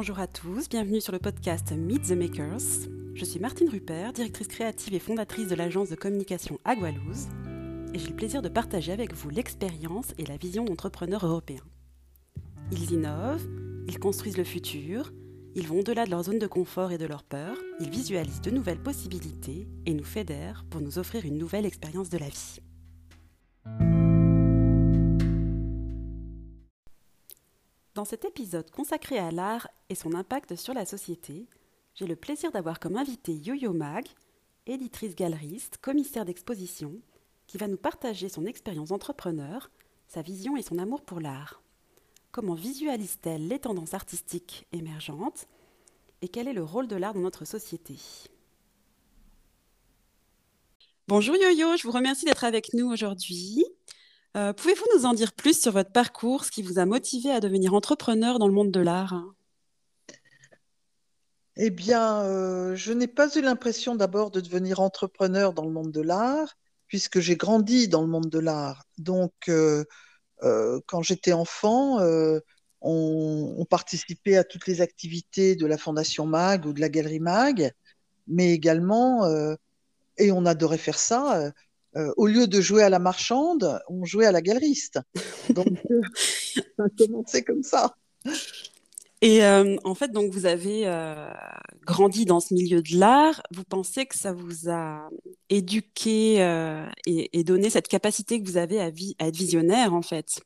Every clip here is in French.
Bonjour à tous, bienvenue sur le podcast Meet the Makers. Je suis Martine Rupert, directrice créative et fondatrice de l'agence de communication Agualouz, et j'ai le plaisir de partager avec vous l'expérience et la vision d'entrepreneurs européens. Ils innovent, ils construisent le futur, ils vont au-delà de leur zone de confort et de leur peur, ils visualisent de nouvelles possibilités et nous fédèrent pour nous offrir une nouvelle expérience de la vie. Dans cet épisode consacré à l'art et son impact sur la société, j'ai le plaisir d'avoir comme invité Yo-Yo Mag, éditrice galeriste, commissaire d'exposition, qui va nous partager son expérience entrepreneur, sa vision et son amour pour l'art. Comment visualise-t-elle les tendances artistiques émergentes et quel est le rôle de l'art dans notre société? Bonjour Yo-Yo, je vous remercie d'être avec nous aujourd'hui. Euh, pouvez-vous nous en dire plus sur votre parcours, ce qui vous a motivé à devenir entrepreneur dans le monde de l'art? Eh bien, euh, je n'ai pas eu l'impression d'abord de devenir entrepreneur dans le monde de l'art, puisque j'ai grandi dans le monde de l'art. Donc, euh, quand j'étais enfant, on, on, participait à toutes les activités de la Fondation MAG ou de la Galerie MAG, mais également, et on adorait faire ça, euh, au lieu de jouer à la marchande, on jouait à la galeriste. Donc, euh, ça a commencé comme ça. Et euh, en fait, donc vous avez grandi dans ce milieu de l'art. Vous pensez que ça vous a éduqué et, donné cette capacité que vous avez à, être visionnaire, en fait?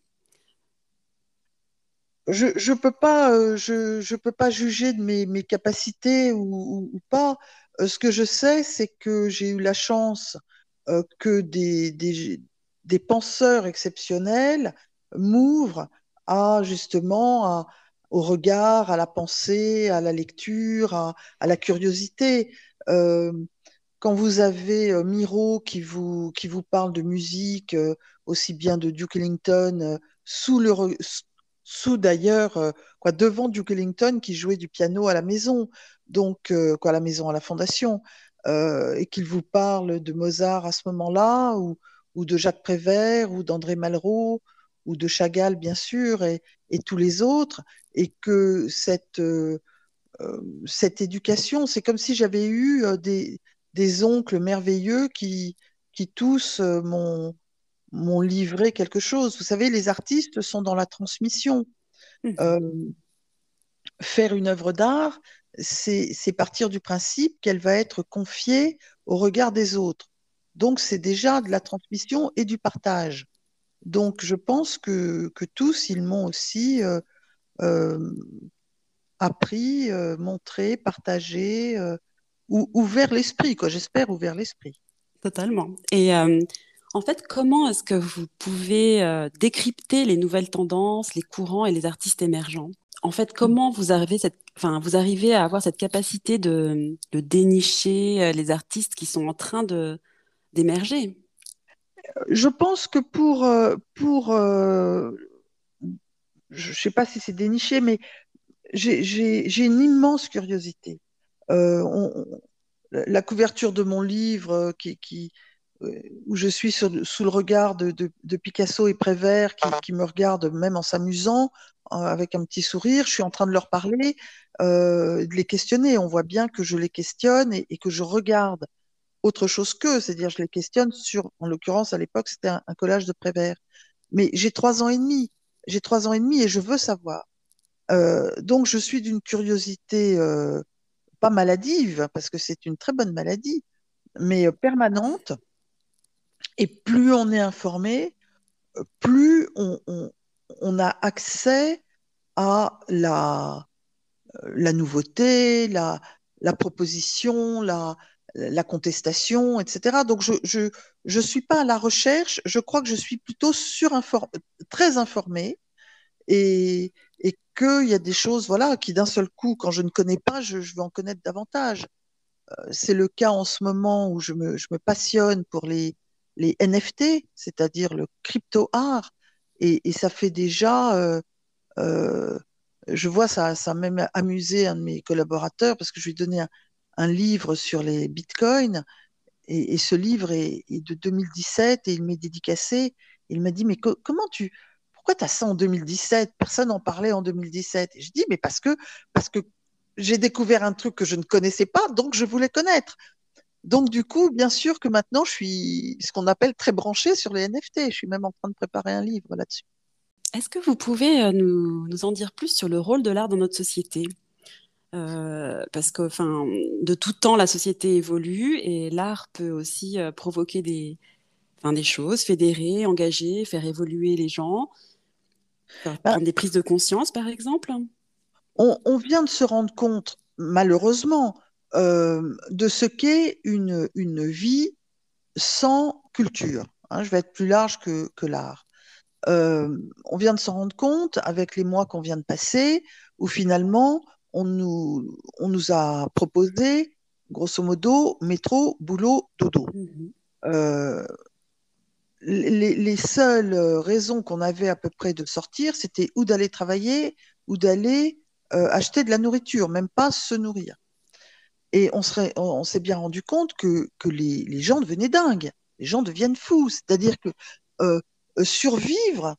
Je ne peux, pas, je, peux pas juger de mes, mes capacités ou, ou, pas. ce que je sais, c'est que j'ai eu la chance euh, que des, des, penseurs exceptionnels m'ouvrent à justement au regard, à la pensée, à la lecture, à, la curiosité. Euh, quand vous avez euh, Miro qui vous, qui vous parle de musique, aussi bien de Duke Ellington, sous, le, sous d'ailleurs, quoi, devant Duke Ellington qui jouait du piano à la maison, donc quoi, à la maison, à la fondation. Euh, et qu'il vous parle de Mozart à ce moment-là, ou, ou, de Jacques Prévert, ou d'André Malraux, ou de Chagall, bien sûr, et, et tous les autres, et que cette, euh, euh cette éducation, c'est comme si j'avais eu des, des, oncles merveilleux qui, qui tous m'ont m'ont livré quelque chose. Vous savez, les artistes sont dans la transmission. Mmh. faire une œuvre d'art, c'est partir du principe qu'elle va être confiée au regard des autres. Donc, c'est déjà de la transmission et du partage. Donc, je pense que, que tous, ils m'ont aussi euh, euh, appris, euh, montré, partagé, ou, ouvert l'esprit, quoi. J'espère ouvert l'esprit. Totalement. Et en fait, comment est-ce que vous pouvez décrypter les nouvelles tendances, les courants et les artistes émergents? En fait, comment vous arrivez cette enfin, vous arrivez à avoir cette capacité de, dénicher euh, les artistes qui sont en train de d'émerger Je pense que pour, euh, pour euh, je sais pas si c'est déniché, mais j'ai une immense curiosité. la couverture de mon livre qui où je suis sous le regard de, de, Picasso et Prévert qui, qui, me regardent même en s'amusant, avec un petit sourire. Je suis en train de leur parler. Euh, de les questionner. On voit bien que je les questionne et, que je regarde autre chose qu'eux, c'est-à-dire je les questionne sur, en l'occurrence à l'époque c'était un, collage de Prévert. Mais j'ai trois ans et demi, j'ai trois ans et demi et je veux savoir. Euh, donc je suis d'une curiosité euh, pas maladive parce que c'est une très bonne maladie, mais permanente. Et plus on est informé, plus on a accès à la, la nouveauté, la, la proposition, la, la, contestation, etc. Donc, je ne je, suis pas à la recherche, je crois que je suis plutôt très informée et, et qu'il y a des choses voilà, qui d'un seul coup, quand je ne connais pas, je, je veux en connaître davantage. Euh, c'est le cas en ce moment où je me, je me passionne pour les, les NFT, c'est-à-dire le crypto-art, et, et, ça fait déjà euh, euh, je vois, ça, ça a même amusé un de mes collaborateurs parce que je lui ai donné un, livre sur les bitcoins et, ce livre est, de 2017 et il m'est dédicacé. Il m'a dit, mais comment tu, pourquoi tu as ça en 2017 Personne n'en parlait en 2017. Et je dis, mais parce que, parce que j'ai découvert un truc que je ne connaissais pas, donc je voulais connaître. Donc, du coup, bien sûr que maintenant, je suis ce qu'on appelle très branché sur les NFT. Je suis même en train de préparer un livre là-dessus. Est-ce que vous pouvez euh, nous, nous, en dire plus sur le rôle de l'art dans notre société? Euh, Parce que, enfin, de tout temps, la société évolue et l'art peut aussi euh, provoquer des, enfin, des choses, fédérer, engager, faire évoluer les gens, faire bah prendre des prises de conscience, par exemple. On, on vient de se rendre compte, malheureusement, euh, de ce qu'est une, une vie sans culture. Hein, je vais être plus large que, que l'art. Euh, on vient de s'en rendre compte avec les mois qu'on vient de passer, où finalement, on nous, on nous a proposé, grosso modo, métro, boulot, dodo. Mmh euh, les, les, seules raisons qu'on avait à peu près de sortir, c'était ou d'aller travailler ou d'aller euh, acheter de la nourriture, même pas se nourrir. Et on s'est on, bien rendu compte que, que les, les, gens devenaient dingues, les gens deviennent fous. C'est-à-dire que euh, survivre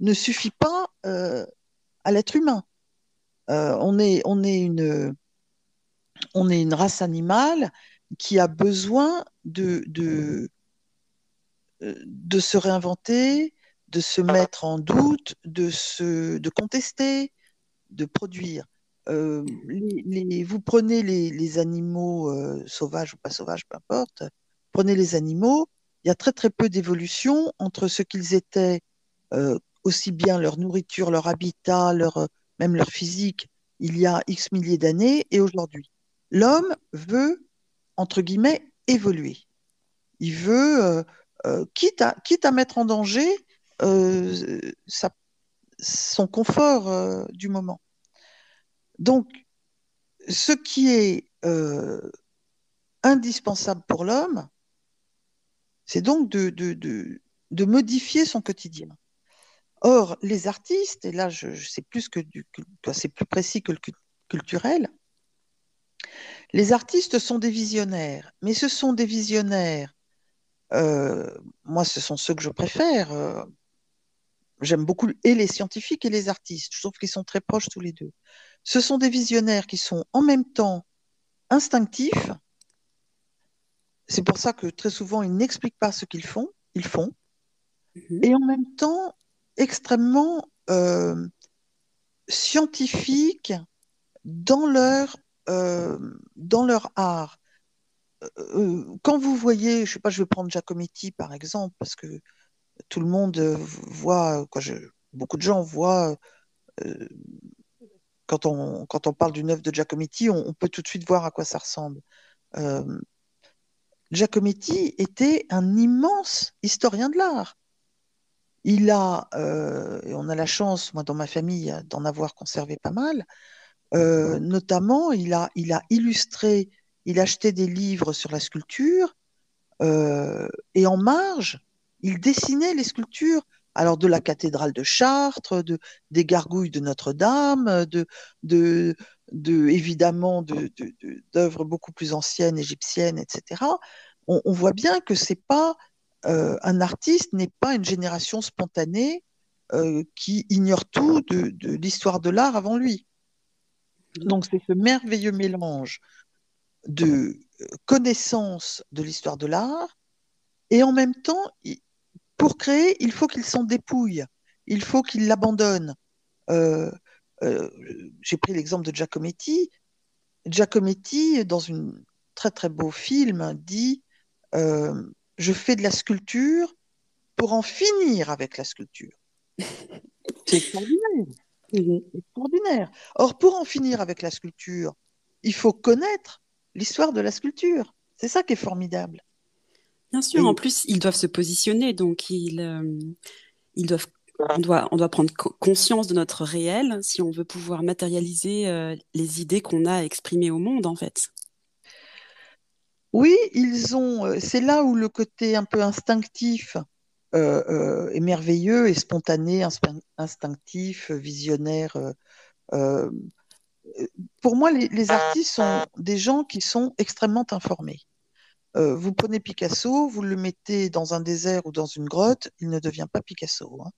ne suffit pas euh, à l'être humain. Euh, on, est, une, race animale qui a besoin de, se réinventer, de se mettre en doute, de, contester, de produire. Euh, vous prenez les, animaux euh, sauvages ou pas sauvages, peu importe, prenez les animaux, il y a très très peu d'évolution entre ce qu'ils étaient, euh, aussi bien leur nourriture, leur habitat, leur, même leur physique, il y a X milliers d'années et aujourd'hui. L'homme veut, entre guillemets, évoluer. Il veut, quitte, à, quitte à mettre en danger son confort du moment. Donc, ce qui est euh, indispensable pour l'homme, c'est donc de, modifier son quotidien. Or, les artistes, et là, plus que du, c'est plus précis que le culturel, les artistes sont des visionnaires, mais ce sont des visionnaires. Euh, moi, ce sont ceux que je préfère. Euh, j'aime beaucoup et les scientifiques et les artistes. Je trouve qu'ils sont très proches tous les deux. Ce sont des visionnaires qui sont en même temps instinctifs. C'est pour ça que très souvent, ils n'expliquent pas ce qu'ils font. Ils font. Mhm. Et en même temps, extrêmement euh, scientifiques dans leur, euh, dans leur art. Euh, quand vous voyez, je sais pas, je vais prendre Giacometti par exemple, parce que tout le monde voit, je, beaucoup de gens voient quand on, quand on parle d'une œuvre de Giacometti, on, peut tout de suite voir à quoi ça ressemble. Euh, Giacometti était un immense historien de l'art. Il a, euh, et on a la chance, moi dans ma famille, d'en avoir conservé pas mal. Euh, notamment, il a, il a illustré, il achetait des livres sur la sculpture, et en marge, il dessinait les sculptures alors de la cathédrale de Chartres, de, des gargouilles de Notre-Dame, de, de, évidemment d'œuvres beaucoup plus anciennes, égyptiennes, etc. On, voit bien que c'est pas euh, un artiste n'est pas une génération spontanée euh, qui ignore tout de, l'histoire de l'art avant lui. Donc c'est ce merveilleux mélange de euh, connaissance de l'histoire de l'art et en même temps, pour créer, il faut qu'il s'en dépouille, il faut qu'il l'abandonne. Euh, j'ai pris l'exemple de Giacometti. Giacometti, dans un très très beau film, dit euh, Je fais de la sculpture pour en finir avec la sculpture. C'est extraordinaire. extraordinaire. Or, pour en finir avec la sculpture, il faut connaître l'histoire de la sculpture. C'est ça qui est formidable. Bien sûr, en plus, ils doivent se positionner, donc ils, euh, ils doivent, on, doit, prendre conscience de notre réel si on veut pouvoir matérialiser euh, les idées qu'on a exprimées au monde, en fait. Oui, ils ont. Euh, c'est là où le côté un peu instinctif est merveilleux et spontané, instinctif, visionnaire. pour moi, les, artistes sont des gens qui sont extrêmement informés. Euh, vous prenez Picasso, vous le mettez dans un désert ou dans une grotte, il ne devient pas Picasso. Hein.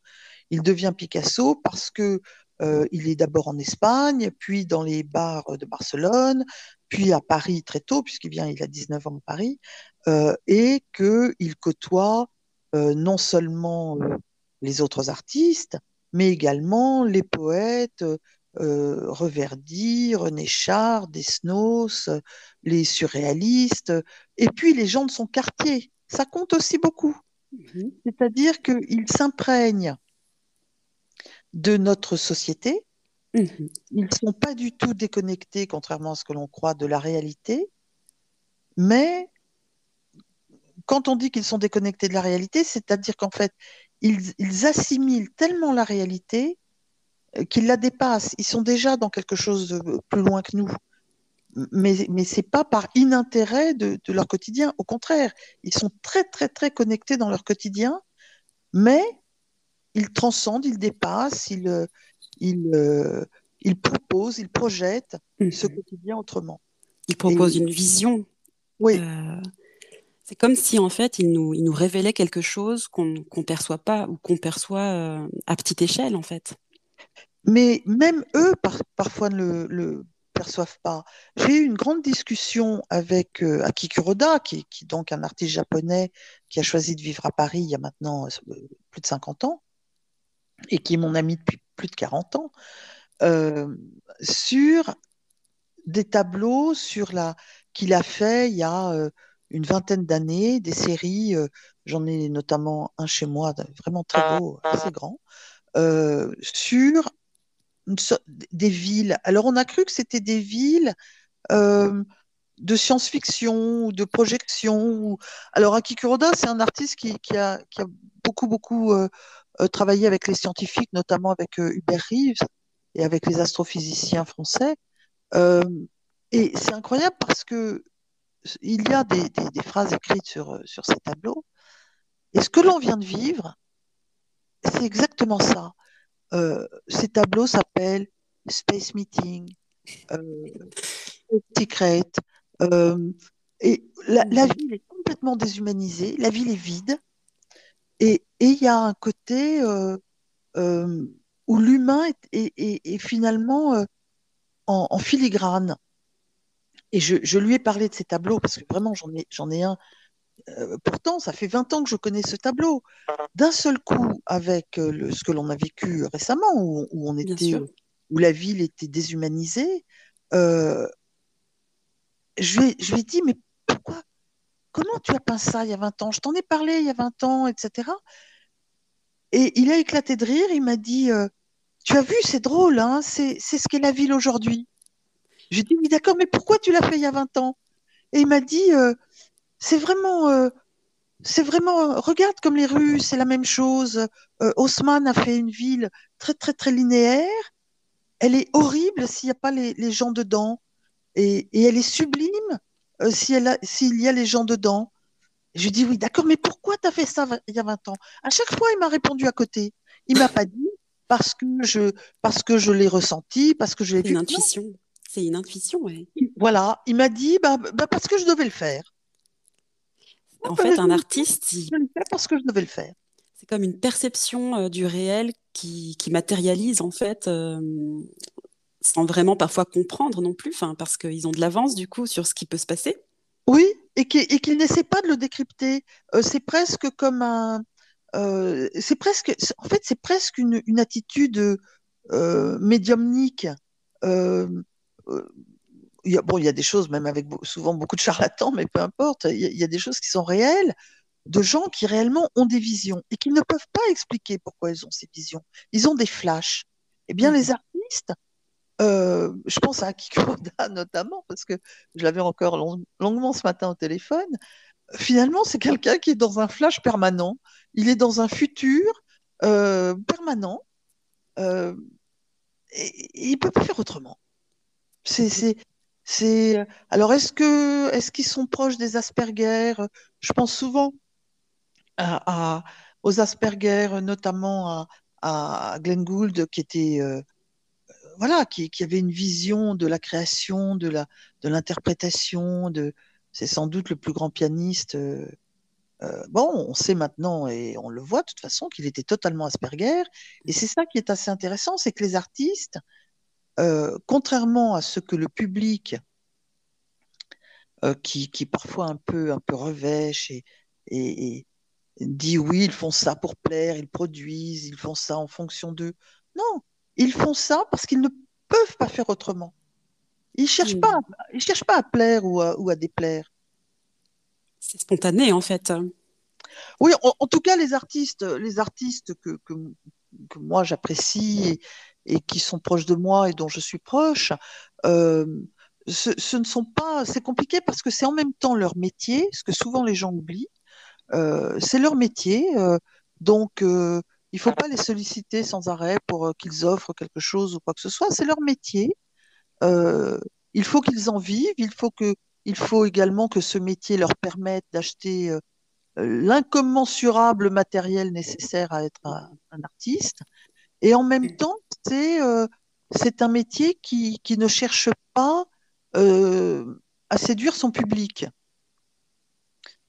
Il devient Picasso parce que euh, il est d'abord en Espagne, puis dans les bars de Barcelone, puis à Paris très tôt, puisqu'il vient, il a 19 ans à Paris, euh, et qu'il côtoie euh, non seulement les autres artistes, mais également les poètes, Reverdy, René Char, Desnos, les surréalistes, et puis les gens de son quartier. Ça compte aussi beaucoup. Mhm. C'est-à-dire qu'il s'imprègne de notre société. Mhm. Ils ne sont pas du tout déconnectés, contrairement à ce que l'on croit, de la réalité. Mais quand on dit qu'ils sont déconnectés de la réalité, c'est-à-dire qu'en fait, ils, assimilent tellement la réalité euh, qu'ils la dépassent. Ils sont déjà dans quelque chose de plus loin que nous. Mais, mais ce n'est pas par inintérêt de, de, leur quotidien. Au contraire, ils sont très, très, très connectés dans leur quotidien, mais ils transcendent, ils dépassent, ils, ils, euh, ils proposent, ils projettent ce mhm. quotidien autrement. Ils proposent une vision. Oui. Euh, c'est comme si en fait ils nous, ils nous révélaient quelque chose qu'on ne perçoit pas ou qu'on perçoit euh, à petite échelle en fait. Mais même eux parfois ne le, perçoivent pas. J'ai eu une grande discussion avec Aki Kuroda, qui, qui est donc un artiste japonais qui a choisi de vivre à Paris il y a maintenant plus de 50 ans, et qui est mon ami depuis plus de 40 ans, euh, sur des tableaux sur la qu'il a fait il y a euh, une vingtaine d'années, des séries, euh, j'en ai notamment un chez moi, vraiment très beau, assez grand, sur des villes. Alors on a cru que c'était des villes de science-fiction ou de projection. Alors Aki Kuroda, c'est un artiste qui, a, qui, a, beaucoup, beaucoup euh, travaillé avec les scientifiques, notamment avec euh, Hubert Reeves et avec les astrophysiciens français. Euh, et c'est incroyable parce que il y a des, phrases écrites sur, ces tableaux. Et ce que l'on vient de vivre, c'est exactement ça. ces tableaux s'appellent Space Meeting, Secret. et la, ville est complètement déshumanisée, la ville est vide. Et il y a un côté euh, euh, où l'humain est, finalement euh, en, filigrane. Et je, lui ai parlé de ces tableaux parce que vraiment, j'en ai, j'en ai un. pourtant, ça fait 20 ans que je connais ce tableau. D'un seul coup, avec ce que l'on a vécu récemment, où, on était, où la ville était déshumanisée, je, lui je lui ai dit, mais Comment tu as peint ça il y a 20 ans? Je t'en ai parlé il y a 20 ans, etc. Et il a éclaté de rire. Il m'a dit euh, Tu as vu, c'est drôle, hein c'est ce qu'est la ville aujourd'hui. J'ai dit Oui, d'accord, mais pourquoi tu l'as fait il y a 20 ans? Et il m'a dit euh, C'est vraiment. Euh, c'est vraiment, regarde comme les rues, c'est la même chose. Haussmann a fait une ville très, très, très linéaire. Elle est horrible s'il n'y a pas les, gens dedans. Et, et, elle est sublime euh, s'il y a les gens dedans. Je lui dis oui, d'accord, mais pourquoi tu as fait ça il y a 20 ans? À chaque fois, il m'a répondu à côté. Il m'a pas dit parce que je parce que je l'ai ressenti, parce que je l'ai vu. Une intuition. C'est une intuition, oui. Voilà, il m'a dit bah, bah, parce que je devais le faire. En fait, un artiste, je le fais parce que je devais le faire. C'est comme une perception euh, du réel qui, qui, matérialise en fait euh, sans vraiment parfois comprendre non plus, parce qu'ils ont de l'avance du coup sur ce qui peut se passer. Oui, et qu'ils n'essaient pas de le décrypter. Euh, c'est presque comme un, euh, c'est presque, en fait, c'est presque une, attitude euh, médiumnique. il y a, bon, il y a des choses, même avec souvent beaucoup de charlatans, mais peu importe, il y, a, des choses qui sont réelles, de gens qui réellement ont des visions et qui ne peuvent pas expliquer pourquoi ils ont ces visions. Ils ont des flashs. Eh bien, mmh. les artistes, euh, je pense à Kikuroda notamment, parce que je l'avais encore longuement ce matin au téléphone. Finalement, c'est quelqu'un qui est dans un flash permanent. Il est dans un futur euh, permanent. Euh, et, il ne peut pas faire autrement. C'est, c'est, Alors, est-ce, que, est-ce qu'ils sont proches des Asperger? Je pense souvent à, aux Asperger, notamment à, à Glenn Gould, qui était voilà, qui, avait une vision de la création, de la, de l'interprétation, de, c'est sans doute le plus grand pianiste. bon, on sait maintenant et on le voit de toute façon qu'il était totalement Asperger. Et c'est ça qui est assez intéressant, c'est que les artistes, contrairement à ce que le public qui, qui, parfois un peu, un peu revêche et, et, dit oui, ils font ça pour plaire, ils produisent, ils font ça en fonction d'eux. Non, ils font ça parce qu'ils ne peuvent pas faire autrement. Ils cherchent pas, ils cherchent pas à plaire ou à, ou à déplaire. C'est spontané en fait. Oui, en, tout cas, les artistes, les artistes que, que, que moi j'apprécie et, et, qui sont proches de moi et dont je suis proche, euh, ce, ce, ne sont pas. C'est compliqué parce que c'est en même temps leur métier, ce que souvent les gens oublient. Euh, c'est leur métier, euh, donc il ne faut pas les solliciter sans arrêt pour qu'ils offrent quelque chose ou quoi que ce soit. C'est leur métier. il faut qu'ils en vivent. Il faut que, il faut également que ce métier leur permette d'acheter l'incommensurable matériel nécessaire à être un, artiste. Et en même temps, c'est un métier qui, qui, ne cherche pas à séduire son public.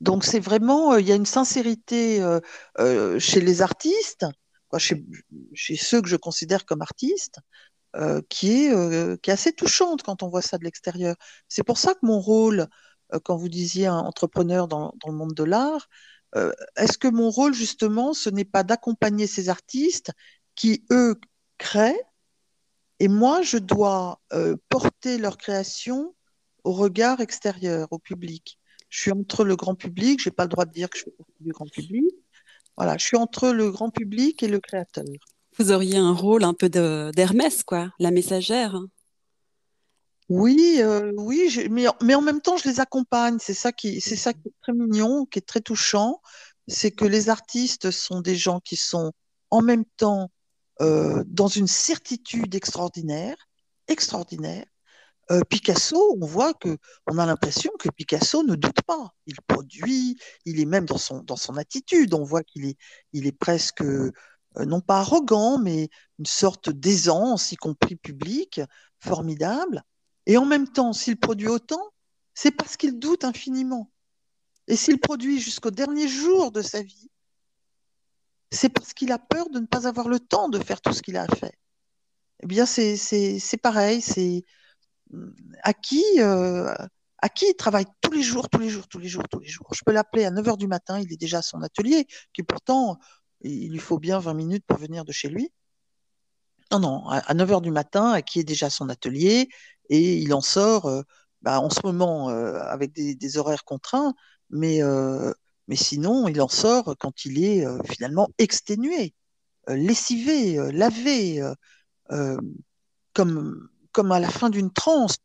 Donc c'est vraiment, euh, il y a une sincérité euh, euh, chez les artistes, chez, ceux que je considère comme artistes, qui, est, assez touchante quand on voit ça de l'extérieur. C'est pour ça que mon rôle, quand vous disiez entrepreneur dans, dans le monde de l'art, est-ce que mon rôle justement, ce n'est pas d'accompagner ces artistes qui, eux, créent, et moi, je dois porter leur création au regard extérieur, au public? Je suis entre le grand public, je n'ai pas le droit de dire que je fais partie du grand public. Voilà, je suis entre le grand public et le créateur. Vous auriez un rôle un peu d'Hermès, quoi, la messagère. Oui, euh, oui, mais, mais, en même temps, je les accompagne. C'est ça qui, c'est ça qui est très mignon, qui est très touchant. C'est que les artistes sont des gens qui sont en même temps euh, dans une certitude extraordinaire, extraordinaire, euh, Picasso, on voit que on a l'impression que Picasso ne doute pas. Il produit, il est même dans son dans son attitude. On voit qu'il est il est presque euh, non pas arrogant, mais une sorte d'aisance, y compris publique, formidable. Et en même temps, s'il produit autant, c'est parce qu'il doute infiniment. Et s'il produit jusqu'au dernier jour de sa vie, c'est parce qu'il a peur de ne pas avoir le temps de faire tout ce qu'il a à faire. Eh bien, c'est pareil, c'est à qui, euh, à qui il travaille tous les jours, tous les jours, tous les jours, tous les jours. Je peux l'appeler à 9h du matin, il est déjà à son atelier, qui pourtant, il lui faut bien 20 minutes pour venir de chez lui. Non, non, à 9h du matin, à qui est déjà à son atelier, et il en sort euh, bah, en ce moment euh, avec des, horaires contraints, mais, mais sinon, il en sort quand il est finalement exténué, lessivé, lavé, comme comme à la fin d'une transe.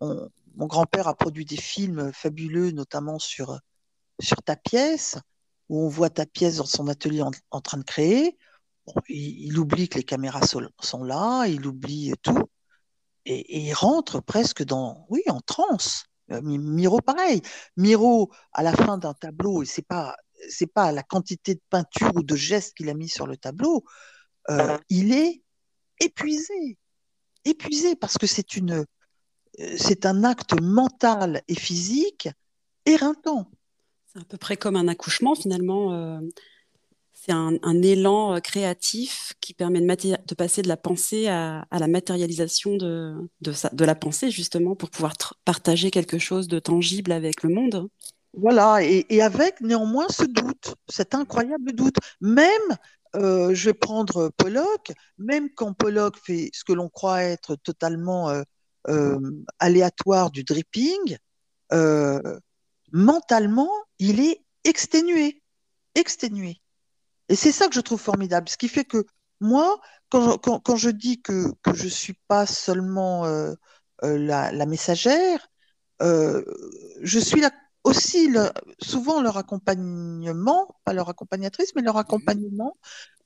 mon grand-père a produit des films fabuleux, notamment sur, sur ta pièce, où on voit ta pièce dans son atelier en, train de créer. il, oublie que les caméras sont, là, il oublie tout, et, il rentre presque dans, oui, en transe. Euh, Miro, pareil. Miro, à la fin d'un tableau, et c'est pas c'est pas la quantité de peinture ou de gestes qu'il a mis sur le tableau, euh, il est épuisé épuisé parce que c'est une, euh, c'est un acte mental et physique éreintant. C'est à peu près comme un accouchement finalement. Euh, c'est un, élan euh, créatif qui permet de, passer de la pensée à, la matérialisation de, de, la pensée justement pour pouvoir partager quelque chose de tangible avec le monde. Voilà, et, avec néanmoins ce doute, cet incroyable doute. Même euh, je vais prendre Pollock, même quand Pollock fait ce que l'on croit être totalement euh, euh, aléatoire du dripping, mentalement, il est exténué, exténué. Et c'est ça que je trouve formidable. Ce qui fait que moi, quand je, dis que, je ne suis pas seulement la, la, messagère, je suis la aussi souvent leur accompagnement, pas leur accompagnatrice, mais leur accompagnement,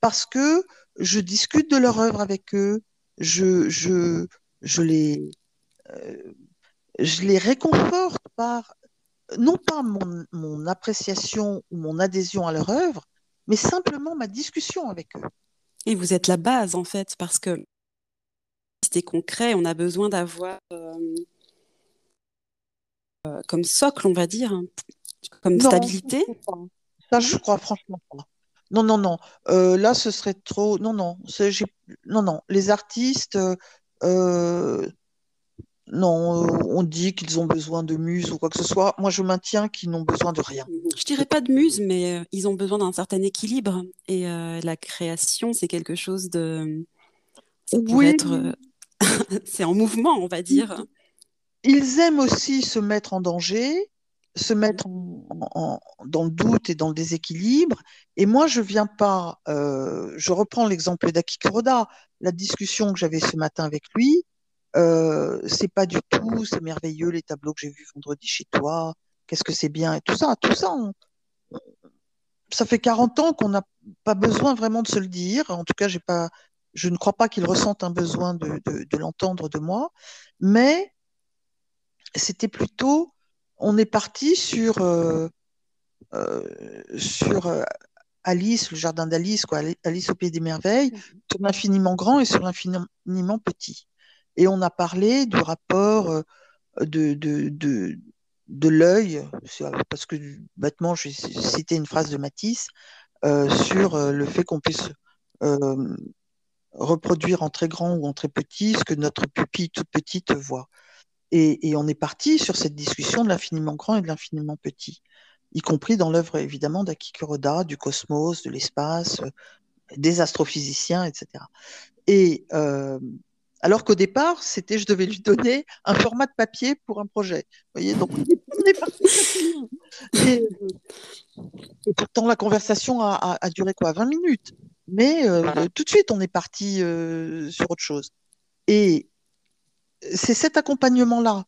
parce que je discute de leur œuvre avec eux, je, je, je, les, euh, je les réconforte par, non pas mon, mon, appréciation ou mon adhésion à leur œuvre, mais simplement ma discussion avec eux. Et vous êtes la base, en fait, parce que c'est concret, on a besoin d'avoir... Euh, comme socle, on va dire, hein, comme stabilité Ça, je crois franchement pas. Non, non, non. Euh, là, ce serait trop. Non, non. Non, non. Les artistes, euh, non, euh, on dit qu'ils ont besoin de muse ou quoi que ce soit. Moi, je maintiens qu'ils n'ont besoin de rien. Je dirais pas de muse, mais ils ont besoin d'un certain équilibre. Et la création, c'est quelque chose de. oui. c'est en mouvement, on va dire. Ils aiment aussi se mettre en danger se mettre dans le doute et dans le déséquilibre. Et moi, je viens pas, euh, je reprends l'exemple d'Aki Kuroda, la discussion que j'avais ce matin avec lui, euh, c'est pas du tout, c'est merveilleux les tableaux que j'ai vus vendredi chez toi, qu'est-ce que c'est bien et tout ça, tout ça. ça fait 40 ans qu'on n'a pas besoin vraiment de se le dire. En tout cas, j'ai pas, je ne crois pas qu'il ressente un besoin de, de, de l'entendre de moi, mais c'était plutôt on est parti sur, euh, euh, sur euh, Alice, le jardin d'Alice, quoi, Alice au pied des merveilles, mhm. sur l'infiniment grand et sur l'infiniment petit. Et on a parlé du rapport de, de, de, de l'œil, parce que bêtement, j'ai cité une phrase de Matisse sur le fait qu'on puisse reproduire en très grand ou en très petit ce que notre pupille toute petite voit. Et, on est parti sur cette discussion de l'infiniment grand et de l'infiniment petit, y compris dans l'œuvre évidemment d'Aki Kuroda, du cosmos, de l'espace, euh, des astrophysiciens, etc. Et euh, alors qu'au départ, c'était je devais lui donner un format de papier pour un projet. Vous voyez, donc on est parti. Et, et pourtant, la conversation a, duré quoi 20 minutes? Mais euh, tout de suite, on est parti sur autre chose. Et c'est cet accompagnement-là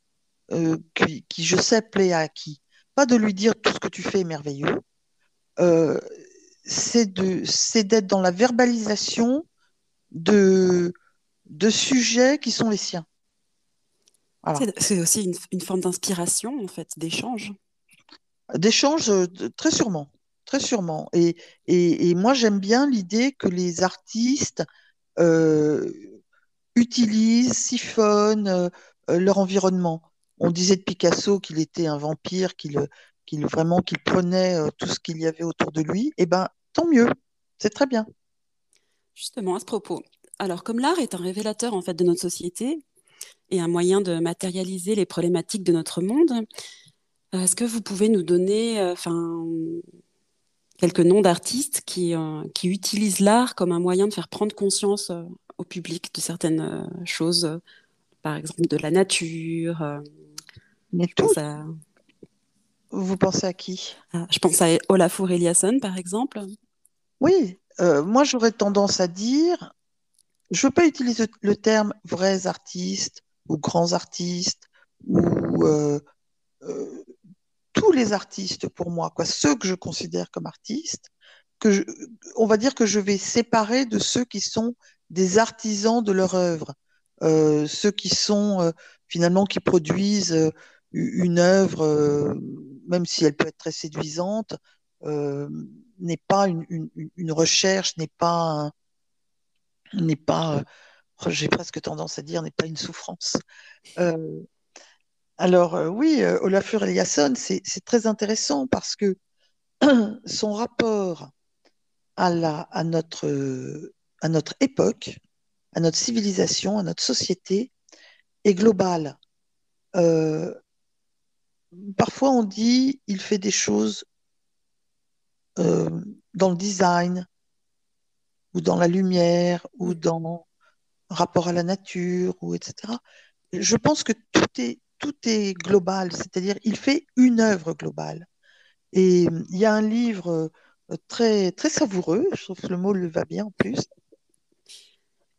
euh, qui, je sais, plaît à qui? Pas de lui dire tout ce que tu fais est merveilleux, euh, c'est d'être dans la verbalisation de, de sujets qui sont les siens. C'est aussi une, forme d'inspiration, en fait, d'échange. D'échange, euh, très sûrement. Très sûrement. Et, et, moi, j'aime bien l'idée que les artistes utilisent, siphonnent euh, euh, leur environnement. On disait de Picasso qu'il était un vampire, qu'il vraiment qu'il prenait euh, tout ce qu'il y avait autour de lui. Eh ben, tant mieux, c'est très bien. Justement, à ce propos, alors comme l'art est un révélateur en fait de notre société et un moyen de matérialiser les problématiques de notre monde, est-ce que vous pouvez nous donner, enfin, quelques noms d'artistes qui, qui utilisent l'art comme un moyen de faire prendre conscience au public de certaines euh, choses, par exemple de la nature. Euh, Mais tout. Vous pensez à qui? Ah, Je pense à Olafur Eliasson, par exemple. Oui, euh, moi j'aurais tendance à dire, je ne veux pas utiliser le terme vrais artistes ou grands artistes ou tous les artistes pour moi, quoi, ceux que je considère comme artistes, que on va dire que je vais séparer de ceux qui sont des artisans de leur œuvre, euh, ceux qui sont euh, finalement qui produisent euh, une œuvre, même si elle peut être très séduisante, n'est pas une, recherche, n'est pas n'est pas, j'ai presque tendance à dire, n'est pas une souffrance. alors oui, Olafur Eliasson, c'est très intéressant parce que son rapport à, la, à notre à notre époque, à notre civilisation, à notre société est globale. Euh, parfois on dit il fait des choses euh, dans le design ou dans la lumière ou dans rapport à la nature ou etc. Je pense que tout est tout est global, c'est-à-dire il fait une œuvre globale. Et il y a un livre euh, très très savoureux, je trouve que le mot le va bien en plus,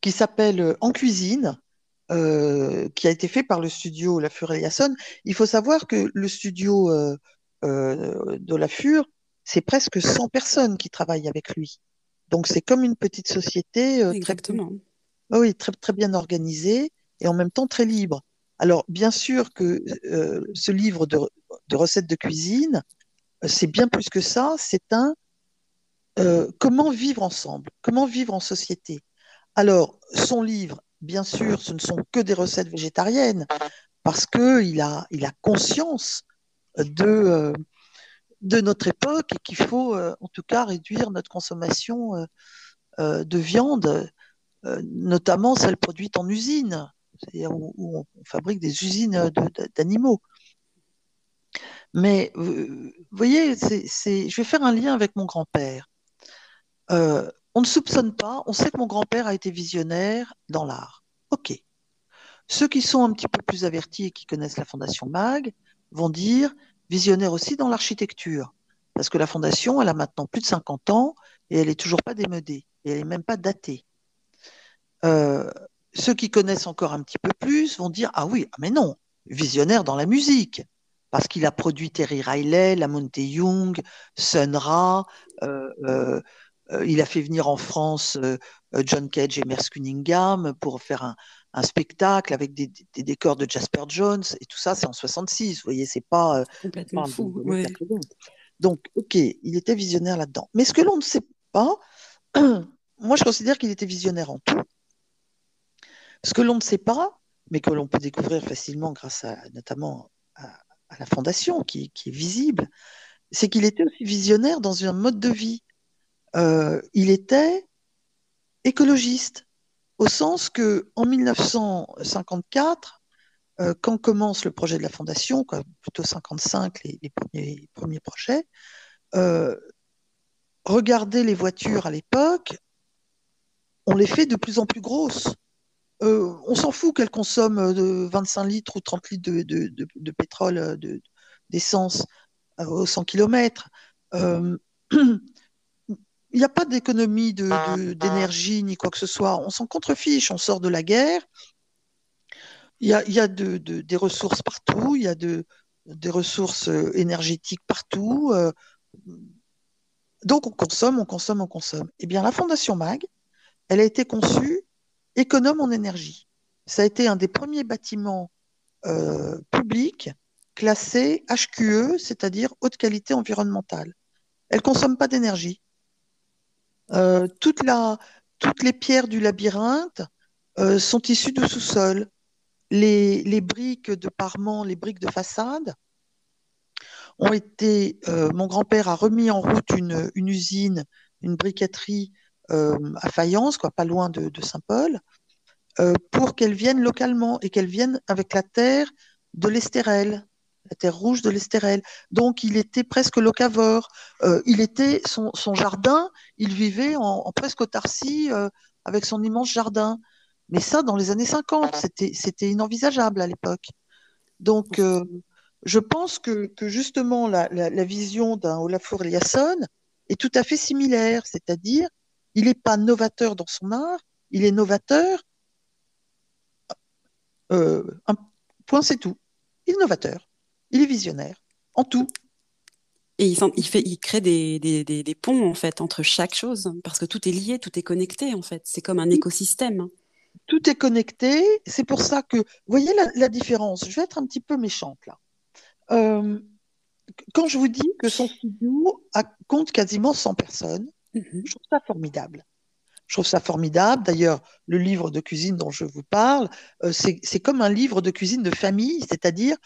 qui s'appelle euh, En cuisine, euh, qui a été fait par le studio La Fure Eliasson. Il faut savoir que le studio euh, de La Fure, c'est presque 100 personnes qui travaillent avec lui. Donc c'est comme une petite société. Exactement. Très, oui, très, très bien organisée et en même temps très libre. Alors bien sûr que ce livre de, de, recettes de cuisine, c'est bien plus que ça. C'est un comment vivre ensemble, comment vivre en société. Alors, son livre, bien sûr, ce ne sont que des recettes végétariennes, parce qu'il a, il a conscience de, de notre époque et qu'il faut en tout cas réduire notre consommation de viande, notamment celle produite en usine, où, où on fabrique des usines d'animaux. Mais vous voyez, c'est, je vais faire un lien avec mon grand-père. Euh, on ne soupçonne pas, on sait que mon grand-père a été visionnaire dans l'art. OK. Ceux qui sont un petit peu plus avertis et qui connaissent la Fondation MAG vont dire visionnaire aussi dans l'architecture. Parce que la Fondation, elle a maintenant plus de 50 ans et elle n'est toujours pas démodée. Et elle n'est même pas datée. Euh, ceux qui connaissent encore un petit peu plus vont dire Ah oui, ah mais non, visionnaire dans la musique parce qu'il a produit Terry Riley, Lamonte Young, Sun Ra. Euh, euh, il a fait venir en France John Cage et Merce Cunningham pour faire un, spectacle avec des, décors de Jasper Jones et tout ça, c'est en 66. Vous voyez, c'est pas complètement fou. Donc, ok, il était visionnaire là-dedans. Mais ce que l'on ne sait pas, moi je considère qu'il était visionnaire en tout. Ce que l'on ne sait pas, mais que l'on peut découvrir facilement grâce à notamment à, à la fondation, qui, est visible, c'est qu'il était aussi visionnaire dans un mode de vie. Euh, il était écologiste, au sens que en 1954, euh, quand commence le projet de la fondation, plutôt 55 les, les premiers, projets, euh, regardez les voitures à l'époque, on les fait de plus en plus grosses. Euh, on s'en fout qu'elle consomme euh, de 25 litres ou 30 litres de, pétrole, d'essence aux 100 km. Il n'y a pas d'économie d'énergie ni quoi que ce soit. On s'en contrefiche, on sort de la guerre. Il y a, des ressources partout, il y a des ressources énergétiques partout. donc on consomme, on consomme, on consomme. Eh bien, la Fondation MAG, elle a été conçue économe en énergie. Ça a été un des premiers bâtiments euh, publics classés HQE, c'est-à-dire haute qualité environnementale. Elle ne consomme pas d'énergie. Euh, toutes les pierres du labyrinthe euh, sont issues du sous-sol. Les, briques de parement, les briques de façade ont été. mon grand-père a remis en route une, usine, une briqueterie euh, à Fayence, quoi, pas loin de, Saint-Paul, euh, pour qu'elles viennent localement et qu'elles viennent avec la terre de l'Estérel, la terre rouge de l'Estérel. Donc il était presque locavore. Euh, il était son, jardin, il vivait en, presque autarcie avec son immense jardin. Mais ça, dans les années 50, c'était inenvisageable à l'époque. Donc, je pense que, justement, la, la vision d'un Olafur Eliasson est tout à fait similaire, c'est-à-dire il n'est pas novateur dans son art, il est novateur. Euh, un point, c'est tout. Il est novateur, il est visionnaire, en tout. Et il, il, fait, il crée des, des, ponts en fait entre chaque chose, parce que tout est lié, tout est connecté en fait. C'est comme un écosystème. Tout est connecté. C'est pour ça que, vous voyez la, différence. Je vais être un petit peu méchante là. Euh, quand je vous dis que son studio compte quasiment 100 personnes, Mhm. Je trouve ça formidable. Je trouve ça formidable. D'ailleurs, le livre de cuisine dont je vous parle, euh, c'est comme un livre de cuisine de famille, c'est-à-dire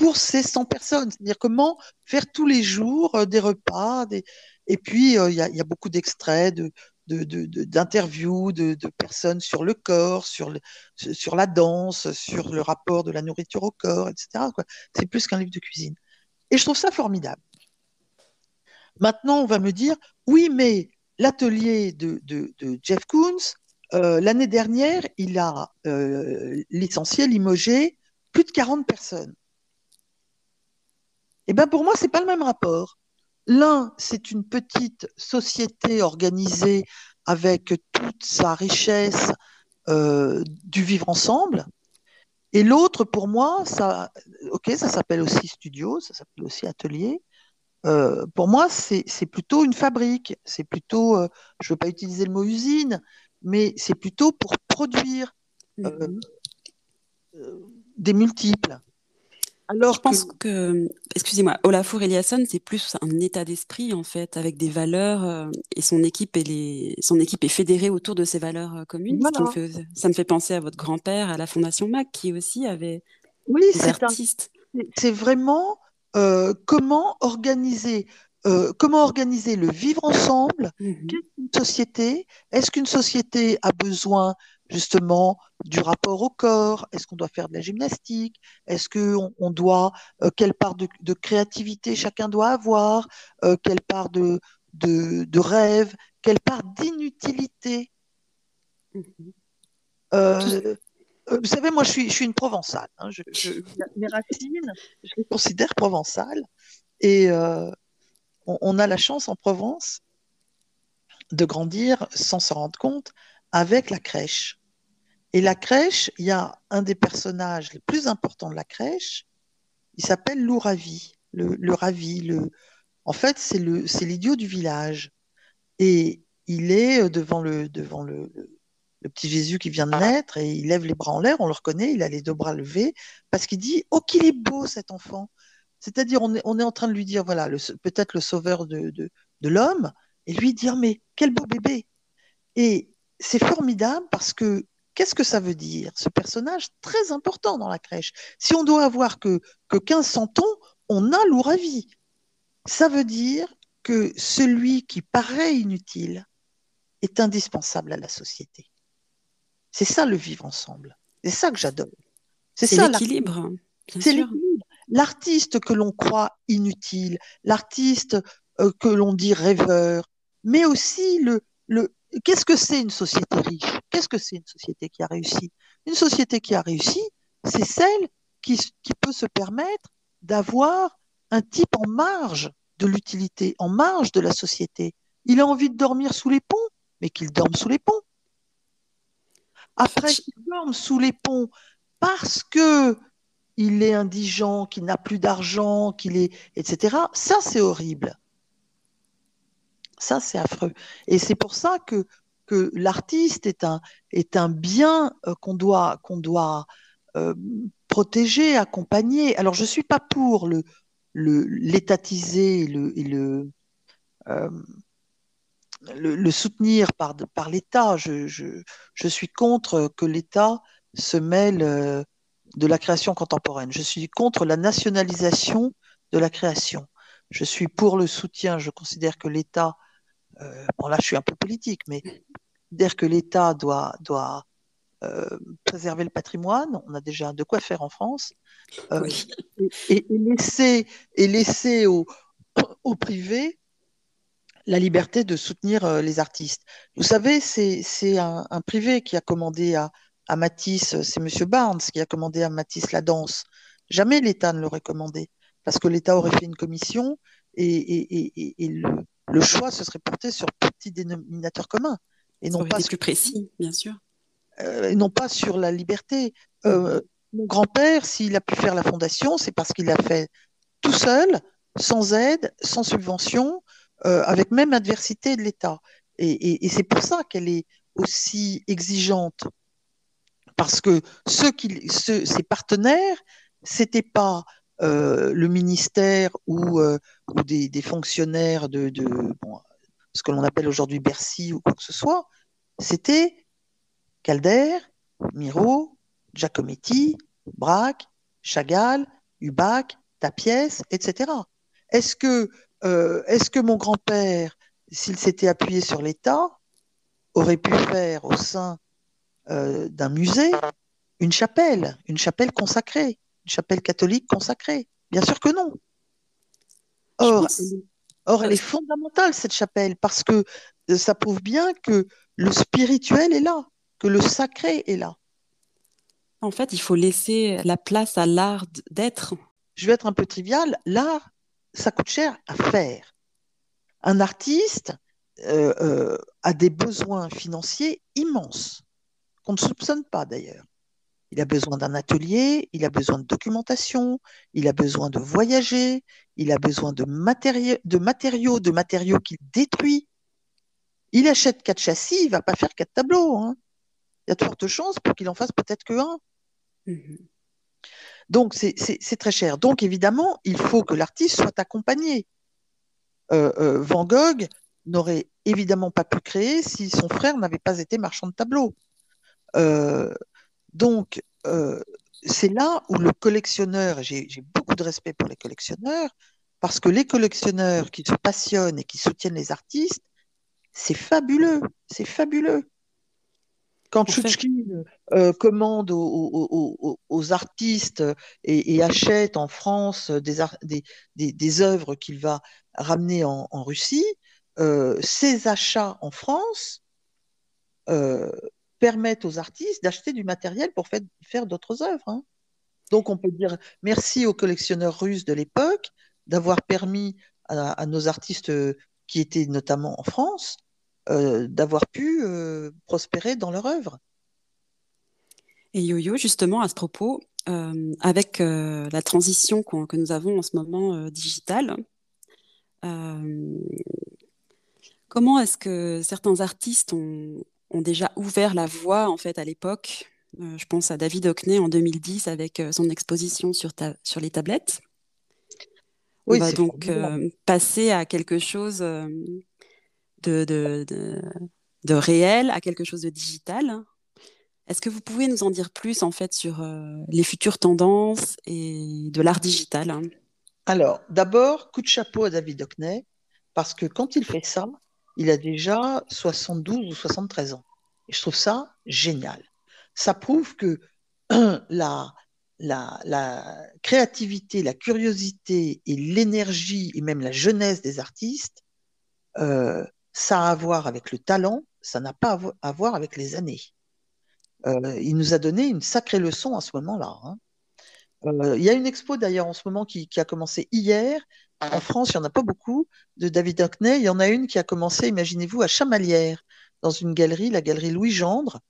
pour ces 100 personnes. C'est-à-dire comment faire tous les jours euh, des repas. Et puis, euh, il y, a beaucoup d'extraits de, d'interviews de, personnes sur le corps, sur, sur la danse, sur le rapport de la nourriture au corps, etc. C'est plus qu'un livre de cuisine. Et je trouve ça formidable. Maintenant, on va me dire, oui, mais l'atelier de, Jeff Koons, euh, l'année dernière, il a licencié, limogé plus de 40 personnes. Eh bien, pour moi, ce n'est pas le même rapport. L'un, c'est une petite société organisée avec toute sa richesse euh, du vivre ensemble. Et l'autre, pour moi, ça, ok, ça s'appelle aussi studio, ça s'appelle aussi atelier, euh, pour moi, c'est plutôt une fabrique. C'est plutôt, euh, je ne veux pas utiliser le mot usine, mais c'est plutôt pour produire mm-hmm. des multiples. Alors je pense que, excusez-moi, Olafur Eliasson, c'est plus un état d'esprit en fait, avec des valeurs et son équipe et les, son équipe est fédérée autour de ces valeurs communes. ça me fait penser à votre grand-père, à la Fondation Mac, qui aussi avait Oui, des un- artistes. c'est vraiment euh, comment organiser, euh, comment organiser le vivre ensemble une société? Est-ce qu'une société a besoin justement du rapport au corps Est-ce qu'on doit faire de la gymnastique? Est-ce qu'on on doit, euh, quelle part de, de créativité chacun doit avoir? Euh, Quelle part de, de, de rêve? Quelle part d'inutilité? Euh, vous savez, moi, je suis, je suis une provençale. hein. Je, je- mes racines, je les considère provençales. Et on, on a la chance en Provence de grandir sans se rendre compte avec la crèche. Et la crèche, il y a un des personnages les plus importants de la crèche, il s'appelle Lou Ravi. Le, le Ravi, le... en fait, c'est l'idiot du village. Et il est euh, devant le, devant le, petit Jésus qui vient de naître et il lève les bras en l'air, on le reconnaît, il a les deux bras levés, parce qu'il dit Oh, qu'il est beau cet enfant C'est-à-dire, on est, on est en train de lui dire Voilà, peut-être le sauveur de, de, de l'homme, et lui dire Mais quel beau bébé Et c'est formidable parce que qu'est-ce que ça veut dire Ce personnage très important dans la crèche? Si on doit avoir que, que 15 centons, on a l'ouravi. Ça veut dire que celui qui paraît inutile est indispensable à la société. C'est ça le vivre ensemble. C'est ça que j'adore. C'est ça l'équilibre, c'est l'équilibre. L'artiste que l'on croit inutile, l'artiste euh, que l'on dit rêveur, mais aussi le, le qu'est-ce que c'est une société riche? Qu'est-ce que c'est une société qui a réussi? Une société qui a réussi, c'est celle qui, peut se permettre d'avoir un type en marge de l'utilité, en marge de la société. Il a envie de dormir sous les ponts, mais qu'il dorme sous les ponts. Après qu'il dorme sous les ponts parce que il est indigent, qu'il n'a plus d'argent, qu'il est, etc. Ça, c'est horrible. Ça, c'est affreux. Et c'est pour ça que, que l'artiste est un, est un bien euh, qu'on doit, qu'on doit euh, protéger, accompagner. Alors, je ne suis pas pour le, l'étatiser et le, euh, le, le soutenir par, par l'État. Je, je, je suis contre que l'État se mêle de la création contemporaine. Je suis contre la nationalisation de la création. Je suis pour le soutien. Je considère que l'État, euh, bon là je suis un peu politique, mais considère que l'État doit, doit euh, préserver le patrimoine. On a déjà de quoi faire en France. Euh, Oui. et, et laisser, et laisser au, au privé la liberté de soutenir les artistes. Vous savez, c'est un, un privé qui a commandé à, à Matisse, c'est Monsieur Barnes qui a commandé à Matisse la danse. Jamais l'État ne l'aurait commandé, parce que l'État aurait fait une commission et, et, et, et- et le, le choix se serait porté sur petit dénominateur commun et non pas sur plus précis, bien sûr. euh, non pas sur la liberté. Euh, mon grand-père, s'il a pu faire la fondation, c'est parce qu'il l'a fait tout seul, sans aide, sans subvention, euh, avec même adversité de l'État. Et, et- et c'est pour ça qu'elle est aussi exigeante, parce que ceux qui, ceux- ses partenaires, c'était pas euh, le ministère ou, euh, des, fonctionnaires de, ce que l'on appelle aujourd'hui Bercy ou quoi que ce soit, c'était Calder, Miro, Giacometti, Braque, Chagall, Hubac, Tapiès, etc. Est-ce que, euh, est-ce que mon grand-père, s'il s'était appuyé sur l'État, aurait pu faire au sein d'un musée une chapelle, une chapelle consacrée, une chapelle catholique consacrée Bien sûr que non. Or, elle est- or, elle est fondamentale, cette chapelle, parce que euh, ça prouve bien que le spirituel est là, que le sacré est là. En fait, il faut laisser la place à l'art d'être. je vais être un peu trivial, l'art, ça coûte cher à faire. Un artiste euh, euh, a des besoins financiers immenses, qu'on ne soupçonne pas d'ailleurs. Il a besoin d'un atelier, il a besoin de documentation, il a besoin de voyager, il a besoin de, matéri- de matériaux, de matériaux qu'il détruit. Il achète quatre châssis, il va pas faire quatre tableaux. hein. Il y a de fortes chances pour qu'il en fasse peut-être que un. Mhm. Donc, c'est très cher. Donc, évidemment, il faut que l'artiste soit accompagné. Euh, euh, Van Gogh n'aurait évidemment pas pu créer si son frère n'avait pas été marchand de tableaux. Euh, donc, euh, c'est là où le collectionneur, j'ai beaucoup de respect pour les collectionneurs, parce que les collectionneurs qui se passionnent et qui soutiennent les artistes, c'est fabuleux, c'est fabuleux. Quand Chouchki euh, commande aux, artistes et, achète en France des, des, œuvres qu'il va ramener en, Russie, euh, ces achats en France euh, permettent aux artistes d'acheter du matériel pour faire, d'autres œuvres. Hein. Donc on peut dire merci aux collectionneurs russes de l'époque d'avoir permis à, nos artistes qui étaient notamment en France d'avoir pu prospérer dans leur œuvre. Et Yo-Yo, justement, à ce propos, euh, avec euh, la transition que nous avons en ce moment euh, digitale, comment est-ce que certains artistes ont, déjà ouvert la voie en fait à l'époque Je pense à David Hockney en 2010 avec son exposition sur, sur les tablettes. On va donc passer à quelque chose de, de, de, réel, à quelque chose de digital. Est-ce que vous pouvez nous en dire plus en fait sur euh, les futures tendances et de l'art digital hein? Alors, d'abord, coup de chapeau à David Hockney, parce que quand il fait ça, il a déjà 72 ou 73 ans. Je trouve ça génial. Ça prouve que la, créativité, la curiosité et l'énergie et même la jeunesse des artistes, euh, ça a à voir avec le talent, ça n'a pas à voir avec les années. Euh, il nous a donné une sacrée leçon à ce moment-là. Hein. Euh, il y a une expo d'ailleurs en ce moment qui, a commencé hier. En France, il n'y en a pas beaucoup de David Hockney. Il y en a une qui a commencé, imaginez-vous, à Chamalières, dans une galerie, la galerie Louis Gendre,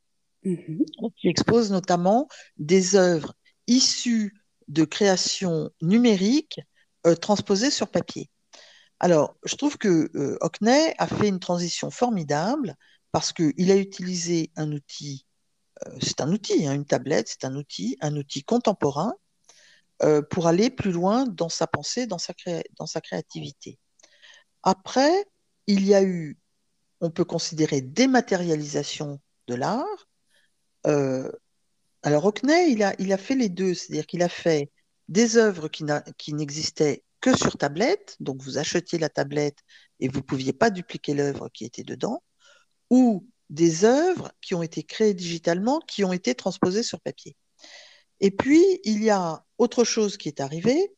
mhm. qui expose notamment des œuvres issues de créations numériques euh, transposées sur papier. Alors, je trouve que Hockney a fait une transition formidable parce qu'il a utilisé un outil euh, c'est un outil, hein, une tablette, c'est un outil, un outil contemporain euh, pour aller plus loin dans sa pensée, dans sa, dans sa créativité. Après, il y a eu, on peut considérer dématérialisation de l'art. Euh, alors Hockney, il a, il a fait les deux, c'est-à-dire qu'il a fait des œuvres qui, qui n'existaient que sur tablette, donc vous achetiez la tablette et vous ne pouviez pas dupliquer l'œuvre qui était dedans, ou des œuvres qui ont été créées digitalement, qui ont été transposées sur papier. Et puis, il y a autre chose qui est arrivé,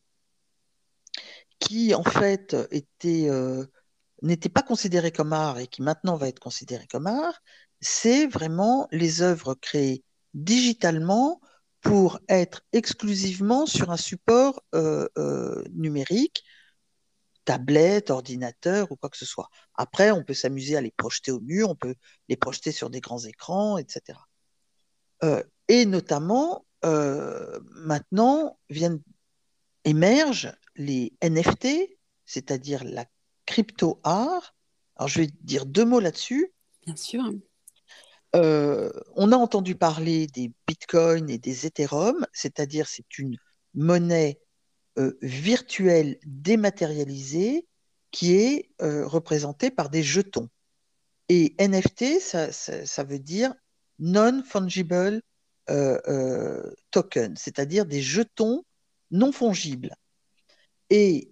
qui en fait était, euh, n'était pas considéré comme art et qui maintenant va être considéré comme art, c'est vraiment les œuvres créées digitalement pour être exclusivement sur un support euh, euh, numérique, tablette, ordinateur ou quoi que ce soit. Après, on peut s'amuser à les projeter au mur, on peut les projeter sur des grands écrans, etc. Et notamment, euh, maintenant, viennent, émergent les NFT, c'est-à-dire la crypto-art. Alors, je vais dire deux mots là-dessus. Bien sûr. Euh, on a entendu parler des bitcoins et des Ethereum, c'est-à-dire c'est une monnaie euh, virtuel dématérialisé qui est euh, représenté par des jetons. Et NFT, ça, veut dire non-fungible euh, token, c'est-à-dire des jetons non fongibles. Et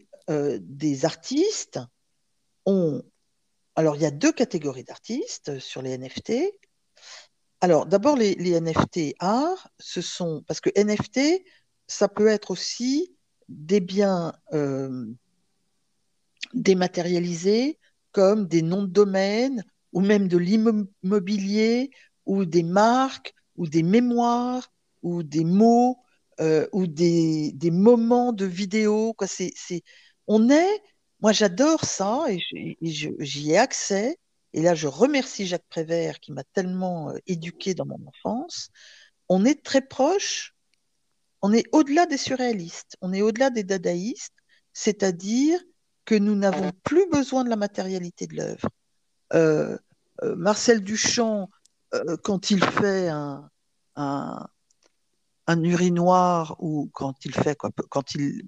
des artistes ont... Alors, il y a deux catégories d'artistes sur les NFT. Alors, d'abord, les, NFT art, ce sont... Parce que NFT, ça peut être aussi des biens euh, dématérialisés comme des noms de domaine ou même de l'immobilier ou des marques ou des mémoires ou des mots euh, ou des, moments de vidéo. Quoi. C'est, on est, moi j'adore ça et j'y ai accès. Et là, je remercie Jacques Prévert qui m'a tellement euh, éduqué dans mon enfance. On est très proche on est au-delà des surréalistes, on est au-delà des dadaïstes, c'est-à-dire que nous n'avons plus besoin de la matérialité de l'œuvre. Euh, Marcel Duchamp, euh, quand il fait un, un, urinoir ou quand il fait quoi, quand il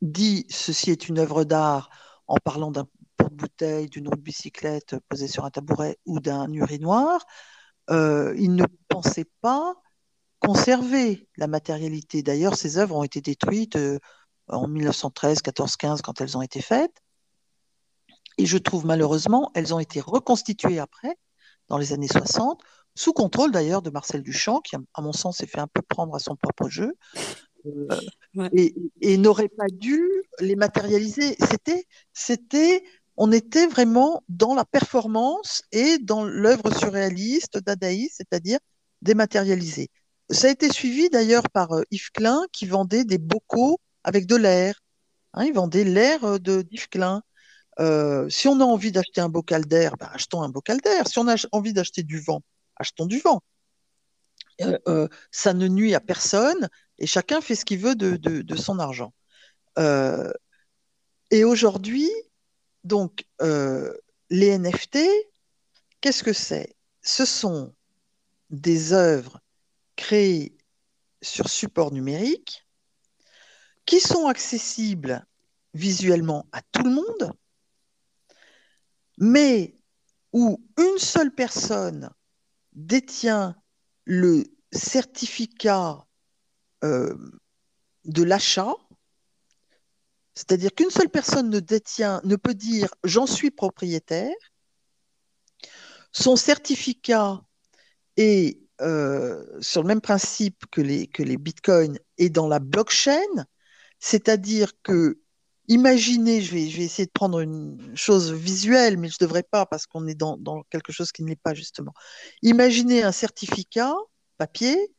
dit ceci est une œuvre d'art en parlant d'un porte-bouteille, d'une roue de bicyclette posée sur un tabouret ou d'un urinoir, il ne pensait pas conservé la matérialité. D'ailleurs, ces œuvres ont été détruites euh, en 1913, 14, 15 quand elles ont été faites. Et je trouve malheureusement, elles ont été reconstituées après, dans les années 60, sous contrôle d'ailleurs de Marcel Duchamp, qui, à mon sens, s'est fait un peu prendre à son propre jeu, euh, et, et n'aurait pas dû les matérialiser. C'était, c'était, on était vraiment dans la performance et dans l'œuvre surréaliste d'Adaïs, c'est-à-dire dématérialisée. Ça a été suivi d'ailleurs par euh, Yves Klein qui vendait des bocaux avec de l'air. Hein, il vendait l'air euh, de d'Yves Klein. Euh, si on a envie d'acheter un bocal d'air, ben, achetons un bocal d'air. Si on a envie d'acheter du vent, achetons du vent. ça ne nuit à personne et chacun fait ce qu'il veut de, de, son argent. et aujourd'hui, donc, les NFT, qu'est-ce que c'est? Ce sont des œuvres créées sur support numérique qui sont accessibles visuellement à tout le monde, mais où une seule personne détient le certificat euh, de l'achat, c'est-à-dire qu'une seule personne ne détient, ne peut dire j'en suis propriétaire, son certificat est euh, sur le même principe que les, que les bitcoins et dans la blockchain, c'est-à-dire que, imaginez, je vais, je vais essayer de prendre une chose visuelle, mais je ne devrais pas parce qu'on est dans, dans, quelque chose qui ne l'est pas justement. Imaginez un certificat papier,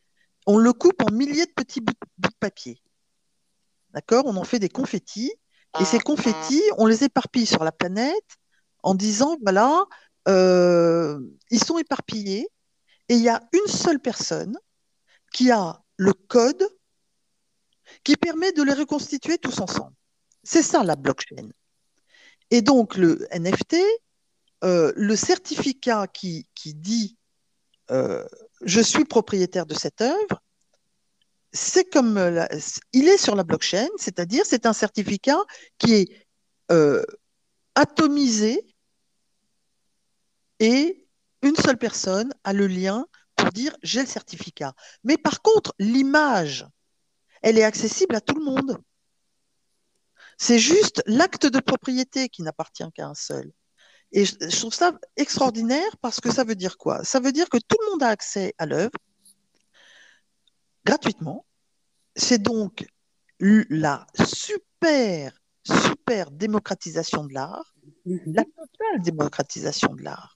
on le coupe en milliers de petits bouts, de papier. D'accord? On en fait des confettis. Et ces confettis, on les éparpille sur la planète en disant, voilà, euh, ils sont éparpillés et il y a une seule personne qui a le code qui permet de les reconstituer tous ensemble. C'est ça la blockchain. Et donc le NFT, euh, le certificat qui, dit euh, je suis propriétaire de cette œuvre, c'est comme il est sur la blockchain, c'est-à-dire c'est un certificat qui est euh, atomisé et une seule personne a le lien pour dire j'ai le certificat. Mais par contre, l'image, elle est accessible à tout le monde. C'est juste l'acte de propriété qui n'appartient qu'à un seul. Et je, trouve ça extraordinaire parce que ça veut dire quoi? Ça veut dire que tout le monde a accès à l'œuvre gratuitement. C'est donc la super, super démocratisation de l'art, la totale démocratisation de l'art.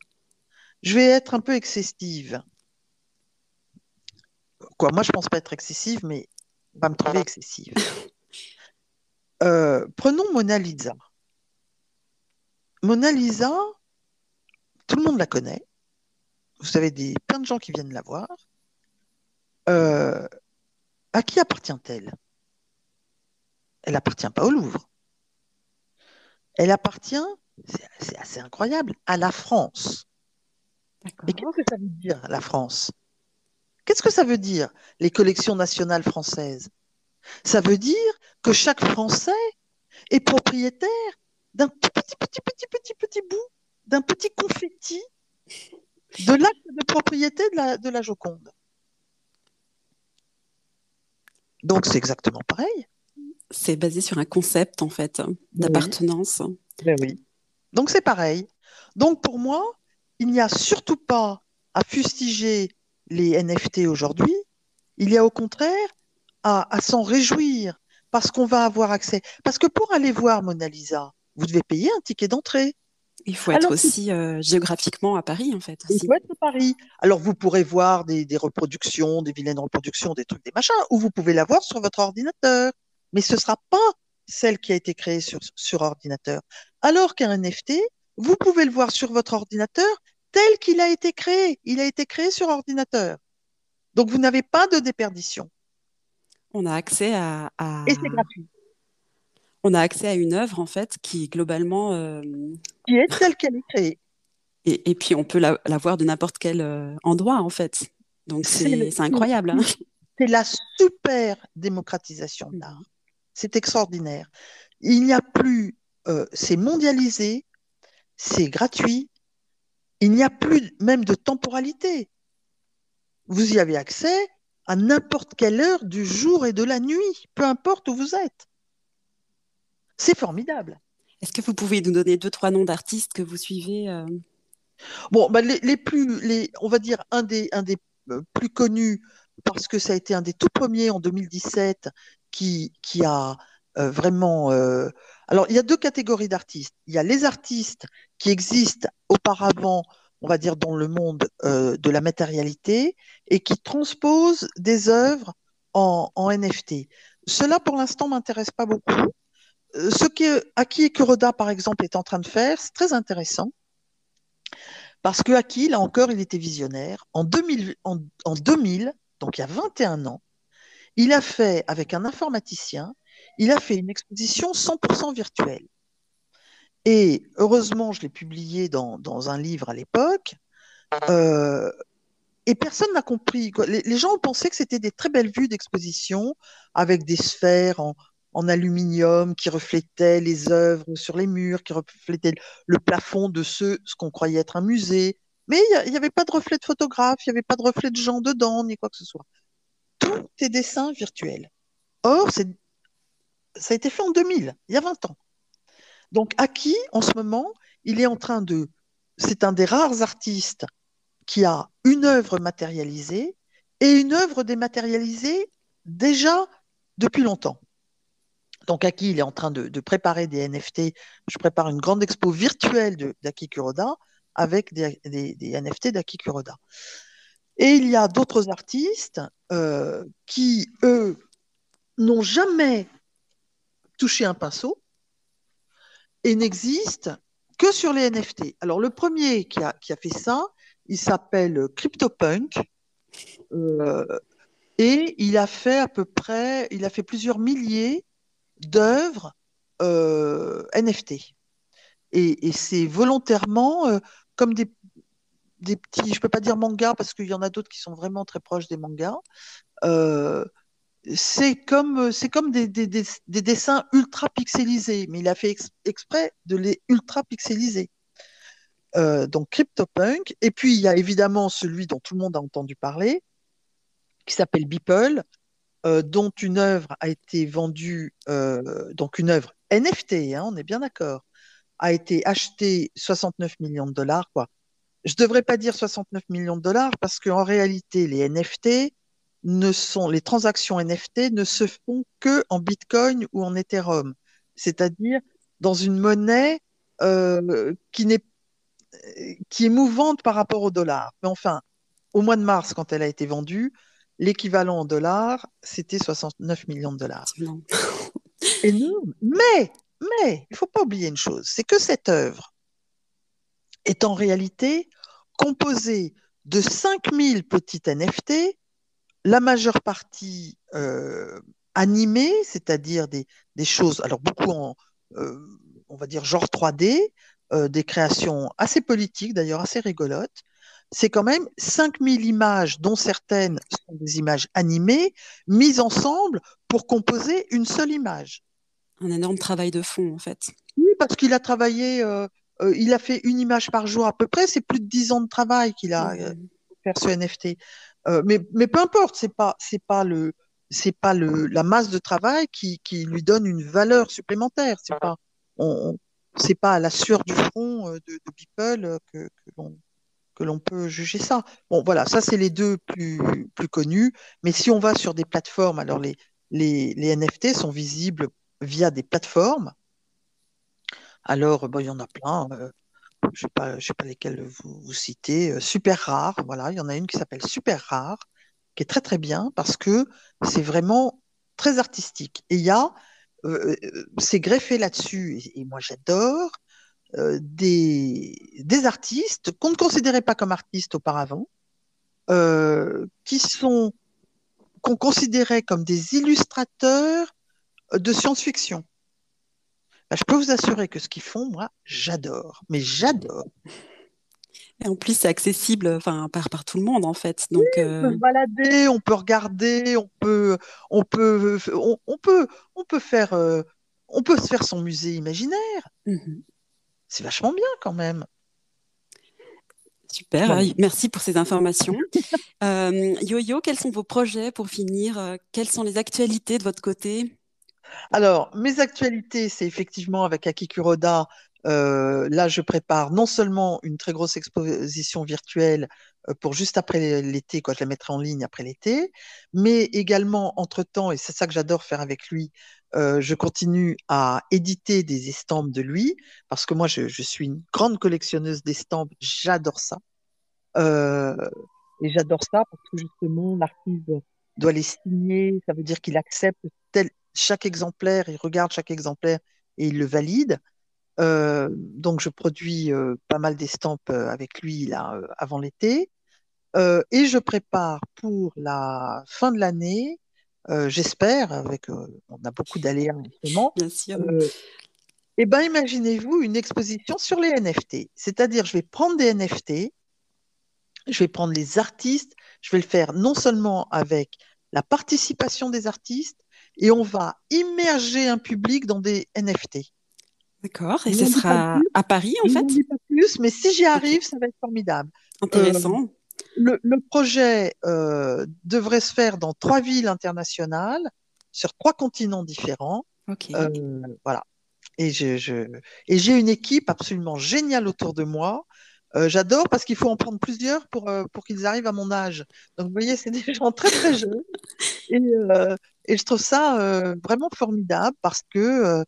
Je vais être un peu excessive. Quoi, moi, je pense pas être excessive, mais on va me trouver excessive. Euh, prenons Mona Lisa. Mona Lisa, tout le monde la connaît. Vous avez des, plein de gens qui viennent la voir. Euh, à qui appartient-elle? Elle n'appartient pas au Louvre. Elle appartient, c'est assez incroyable, à la France. Mais qu'est-ce que ça veut dire, la France? Qu'est-ce que ça veut dire, les collections nationales françaises? Ça veut dire que chaque Français est propriétaire d'un petit, petit, petit, petit, petit bout, d'un petit confetti de l'acte de propriété de la, de la Joconde. Donc c'est exactement pareil. C'est basé sur un concept en fait d'appartenance. Ben oui. Donc c'est pareil. Donc pour moi, il n'y a surtout pas à fustiger les NFT aujourd'hui, il y a au contraire à, s'en réjouir parce qu'on va avoir accès. Parce que pour aller voir Mona Lisa, vous devez payer un ticket d'entrée. Il faut être aussi euh, géographiquement à Paris, en fait. Il faut être à Paris. Alors, vous pourrez voir des, reproductions, des vilaines reproductions, des trucs, des machins, ou vous pouvez la voir sur votre ordinateur. Mais ce ne sera pas celle qui a été créée sur, sur ordinateur. Alors qu'un NFT, vous pouvez le voir sur votre ordinateur tel qu'il a été créé. Il a été créé sur ordinateur. Donc, vous n'avez pas de déperdition. On a accès à, Et c'est gratuit. On a accès à une œuvre, en fait, qui globalement... Euh, qui est telle qu'elle est créée. Et, puis, on peut la, voir de n'importe quel euh, endroit, en fait. Donc, c'est incroyable. Hein. C'est la super démocratisation de l'art. C'est extraordinaire. Il n'y a plus... Euh, c'est mondialisé, c'est gratuit, il n'y a plus même de temporalité. Vous y avez accès à n'importe quelle heure du jour et de la nuit, peu importe où vous êtes. C'est formidable. Est-ce que vous pouvez nous donner deux, trois noms d'artistes que vous suivez euh? Bon, bah, les, plus, les, on va dire un des, un des euh, plus connus, parce que ça a été un des tout premiers en 2017 qui, qui a euh, vraiment. Alors, il y a deux catégories d'artistes. Il y a les artistes qui existent auparavant, on va dire, dans le monde de la matérialité et qui transposent des œuvres en, NFT. Cela, pour l'instant, m'intéresse pas beaucoup ce que Aki Kuroda, par exemple, est en train de faire, c'est très intéressant. Parce que Aki, là encore, il était visionnaire. En 2000, en, 2000, donc il y a 21 ans, il a fait, avec un informaticien, il a fait une exposition 100% virtuelle. Et heureusement, je l'ai publié dans, un livre à l'époque. Euh, et personne n'a compris. Les, les, gens pensé que c'était des très belles vues d'exposition avec des sphères en, aluminium qui reflétait les œuvres sur les murs, qui reflétait le plafond de ce, ce qu'on croyait être un musée. Mais il n'y avait pas de reflet de photographe, il n'y avait pas de reflet de gens dedans, ni quoi que ce soit. Tout est dessin virtuel. Or, ça a été fait en 2000, il y a 20 ans. Donc, Aki, en ce moment, il est en train de. C'est un des rares artistes qui a une œuvre matérialisée et une œuvre dématérialisée déjà depuis longtemps. Donc Aki, il est en train de, préparer des NFT. Je prépare une grande expo virtuelle d'Aki Kuroda avec des, NFT d'Aki Kuroda. Et il y a d'autres artistes euh, qui, eux, n'ont jamais touché un pinceau et n'existent que sur les NFT. Alors le premier qui a, fait ça, il s'appelle CryptoPunk. Euh, et il a fait à peu près, il a fait plusieurs milliers d'œuvres euh, NFT. Et, c'est volontairement euh, comme des, des, petits, je peux pas dire mangas parce qu'il y en a d'autres qui sont vraiment très proches des mangas. Euh, c'est comme, c'est comme des, des, des, dessins ultra pixelisés, mais il a fait exprès de les ultra pixeliser. donc CryptoPunk. Et puis il y a évidemment celui dont tout le monde a entendu parler, qui s'appelle Beeple, euh, dont une œuvre a été vendue, euh, donc une œuvre NFT, hein, on est bien d'accord, a été achetée 69 millions de dollars. Quoi. Je ne devrais pas dire 69 millions de dollars parce qu'en réalité, les NFT ne sont, les transactions NFT ne se font que en Bitcoin ou en Ethereum, c'est-à-dire dans une monnaie euh, qui, n'est, qui est mouvante par rapport au dollar. Mais enfin, au mois de mars, quand elle a été vendue, L'équivalent en dollars, c'était 69 millions de dollars. Énorme. Mais, mais, il ne faut pas oublier une chose, c'est que cette œuvre est en réalité composée de 5000 petites NFT, la majeure partie euh, animées, c'est-à-dire des, choses, alors beaucoup en, euh, on va dire, genre 3D, euh, des créations assez politiques, d'ailleurs assez rigolotes, c'est quand même 5000 images, dont certaines sont des images animées, mises ensemble pour composer une seule image. Un énorme travail de fond, en fait. Oui, parce qu'il a travaillé, il a fait une image par jour à peu près, c'est plus de 10 ans de travail qu'il a mmh. fait ce NFT. Euh, mais, peu importe, c'est pas, pas la masse de travail qui, lui donne une valeur supplémentaire. C'est pas, pas à la sueur du front de, de Beeple que, l'on peut juger ça. Bon, voilà, ça c'est les deux plus, connus. Mais si on va sur des plateformes, alors les, NFT sont visibles via des plateformes. Alors, bon, il y en a plein. Euh, je ne sais, pas lesquelles vous, vous citez. Euh, super rare, voilà, il y en a une qui s'appelle Super rare, qui est très très bien parce que c'est vraiment très artistique. Et il y a, euh, c'est greffé là-dessus, et, moi j'adore, euh, des, des, artistes qu'on ne considérait pas comme artistes auparavant, euh, qui sont qu'on considérait comme des illustrateurs de science-fiction. Ben, je peux vous assurer que ce qu'ils font, moi, j'adore, mais j'adore. Et en plus, c'est accessible enfin, par, par tout le monde, en fait. Donc, On peut euh, balader, on peut regarder, on peut, on peut, on, peut, on peut faire, on peut se faire son musée imaginaire. Mmh c'est vachement bien quand même. Super, merci pour ces informations. Yo-Yo, quels sont vos projets pour finir? Quelles sont les actualités de votre côté? Alors, mes actualités, c'est effectivement avec Akikuroda. Euh, là, je prépare non seulement une très grosse exposition virtuelle euh, pour juste après l'été, quoi, je la mettrai en ligne après l'été, mais également, entre-temps, et c'est ça que j'adore faire avec lui, euh, je continue à éditer des estampes de lui, parce que moi, je, suis une grande collectionneuse d'estampes, j'adore ça. et j'adore ça parce que justement, l'artiste doit les signer, ça veut dire qu'il accepte tel, chaque exemplaire, il regarde chaque exemplaire et il le valide. Euh, donc, je produis euh, pas mal d'estampes euh, avec lui là, avant l'été. et je prépare pour la fin de l'année, j'espère, avec on a beaucoup d'aléas en. Bien sûr. eh bien, imaginez-vous une exposition sur les NFT. C'est-à-dire, je vais prendre des NFT, je vais prendre les artistes, je vais le faire non seulement avec la participation des artistes, et on va immerger un public dans des NFT. D'accord, et ce sera à Paris en fait pas plus, mais si j'y arrive, ça va être formidable. Intéressant. Euh, le, projet euh, devrait se faire dans trois villes internationales, sur trois continents différents. Euh, voilà. Et j'ai une équipe absolument géniale autour de moi. J'adore parce qu'il faut en prendre plusieurs pour, pour qu'ils arrivent à mon âge. Donc, vous voyez, c'est des gens très, très jeunes. Et, et je trouve ça euh, vraiment formidable parce que euh,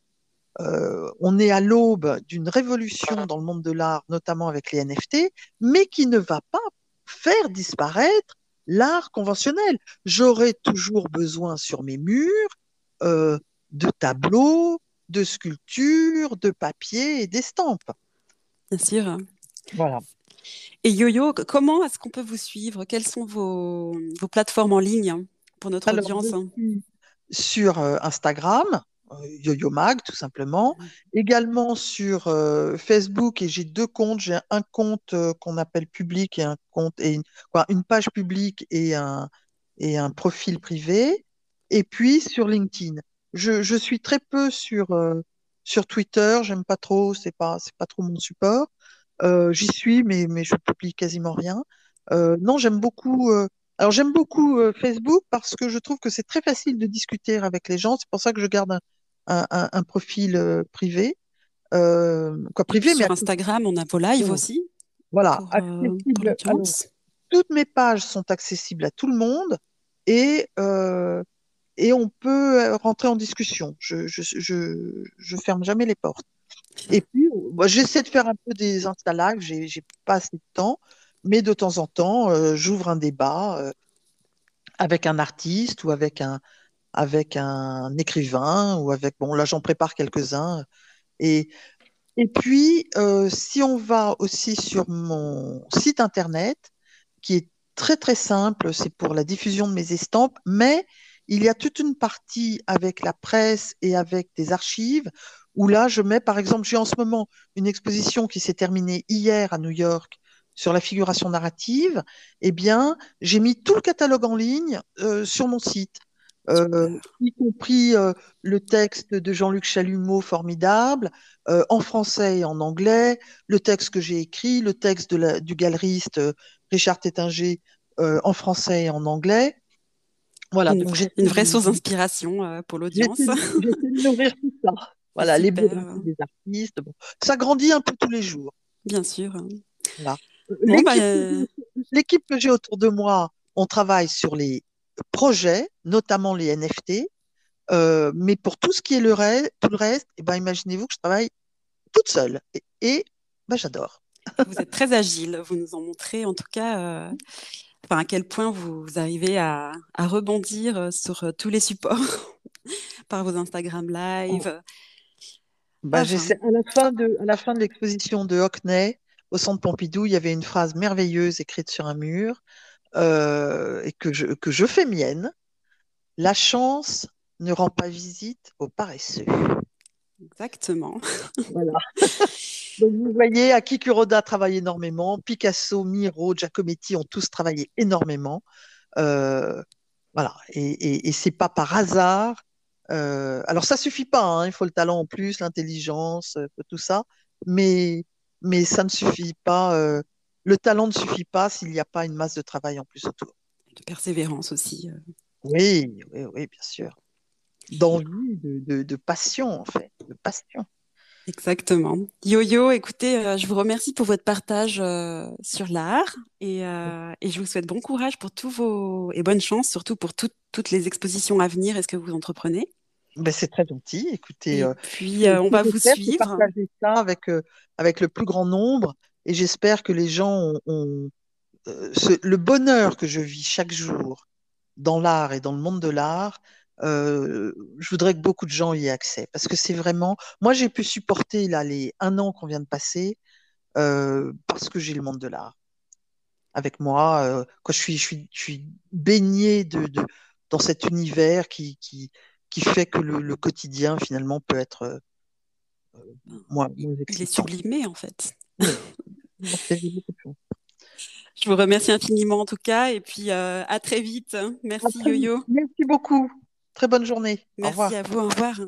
euh, on est à l'aube d'une révolution dans le monde de l'art, notamment avec les NFT, mais qui ne va pas faire disparaître l'art conventionnel. J'aurai toujours besoin sur mes murs de tableaux, de sculptures, de papier et d'estampes. Bien sûr. Voilà. Et Yo-Yo, comment est-ce qu'on peut vous suivre? Quelles sont vos, vos plateformes en ligne? Pour notre audience Sur euh, Instagram, euh, Yo-Yo Mag, tout simplement. Également sur euh, Facebook, et j'ai deux comptes. J'ai un compte qu'on appelle public et un compte et une, une page publique et un, et un profil privé. Et puis sur LinkedIn. Je, je suis très peu sur, sur Twitter, j'aime pas trop, c'est pas, c'est pas trop mon support. J'y suis, mais, mais je publie quasiment rien. non, j'aime beaucoup alors j'aime beaucoup euh, Facebook parce que je trouve que c'est très facile de discuter avec les gens. C'est pour ça que je garde un, profil euh, privé. Euh, quoi, privé Sur Instagram, on a vos lives aussi. Voilà, toutes mes pages sont accessibles à tout le monde et, et on peut rentrer en discussion. Je, je, je, ferme jamais les portes. Et puis, j'essaie de faire un peu des Insta Live, j'ai pas assez de temps mais de temps en temps, euh, j'ouvre un débat euh, avec un artiste ou avec un, avec un écrivain ou avec, bon, là j'en prépare quelques-uns. Et, et puis, euh, si on va aussi sur mon site internet, qui est très très simple, c'est pour la diffusion de mes estampes, mais il y a toute une partie avec la presse et avec des archives où là, je mets, par exemple, j'ai en ce moment une exposition qui s'est terminée hier à New York sur la figuration narrative, eh bien, j'ai mis tout le catalogue en ligne euh, sur mon site, euh, y compris euh, le texte de Jean-Luc Chalumeau, formidable, en français et en anglais, le texte que j'ai écrit, le texte de la, du galeriste Richard Tétinger en français et en anglais. Voilà, une, donc une vraie source d'inspiration pour l'audience. J'essaie de nourrir tout ça. Voilà, les des artistes. Bon. Ça grandit un peu tous les jours. Bien sûr. Bah, euh, l'équipe que j'ai autour de moi, on travaille sur les projets, notamment les NFT, euh, mais pour tout ce qui est le reste, tout le reste, eh ben, imaginez-vous que je travaille toute seule. Et, ben, j'adore. Vous êtes très agile. Vous nous en montrez en tout cas euh, enfin, à quel point vous, arrivez à, rebondir sur tous les supports par vos Instagram live. Bah, à, la fin de, à la fin de l'exposition de Hockney, au centre Pompidou, il y avait une phrase merveilleuse écrite sur un mur euh, et que je, que je fais mienne. La chance ne rend pas visite aux paresseux. Exactement. Voilà. Donc vous voyez, Aki Kuroda travaille énormément, Picasso, Miro, Giacometti ont tous travaillé énormément. Euh, voilà, et, et, c'est pas par hasard. Euh, alors ça suffit pas, hein. il faut le talent en plus, l'intelligence, tout ça, mais mais ça ne suffit pas. Euh, le talent ne suffit pas s'il n'y a pas une masse de travail en plus autour. De persévérance aussi. Oui, oui, oui, bien sûr. D'envie, de, de, passion, en fait, de passion. Exactement. Yo-Yo, écoutez, euh, je vous remercie pour votre partage euh, sur l'art et, euh, et, je vous souhaite bon courage pour tous vos et bonne chance, surtout pour toutes les expositions à venir et ce que vous entreprenez? Ben, c'est très gentil. Écoutez, et puis on va vous suivre. Partager ça avec avec le plus grand nombre et j'espère que les gens ont, le bonheur que je vis chaque jour dans l'art et dans le monde de l'art euh, je voudrais que beaucoup de gens y aient accès parce que c'est vraiment. Moi, j'ai pu supporter là les un an qu'on vient de passer euh, parce que j'ai le monde de l'art avec moi. Euh, quand je suis, je suis, je suis baignée de, de, dans cet univers qui, qui, qui fait que le, le quotidien finalement peut être euh, moins, moins Il est sublimé en fait. Je vous remercie infiniment en tout cas et puis euh, à très vite. Merci Yo-Yo. Merci beaucoup. Très bonne journée. Merci à vous. Au revoir.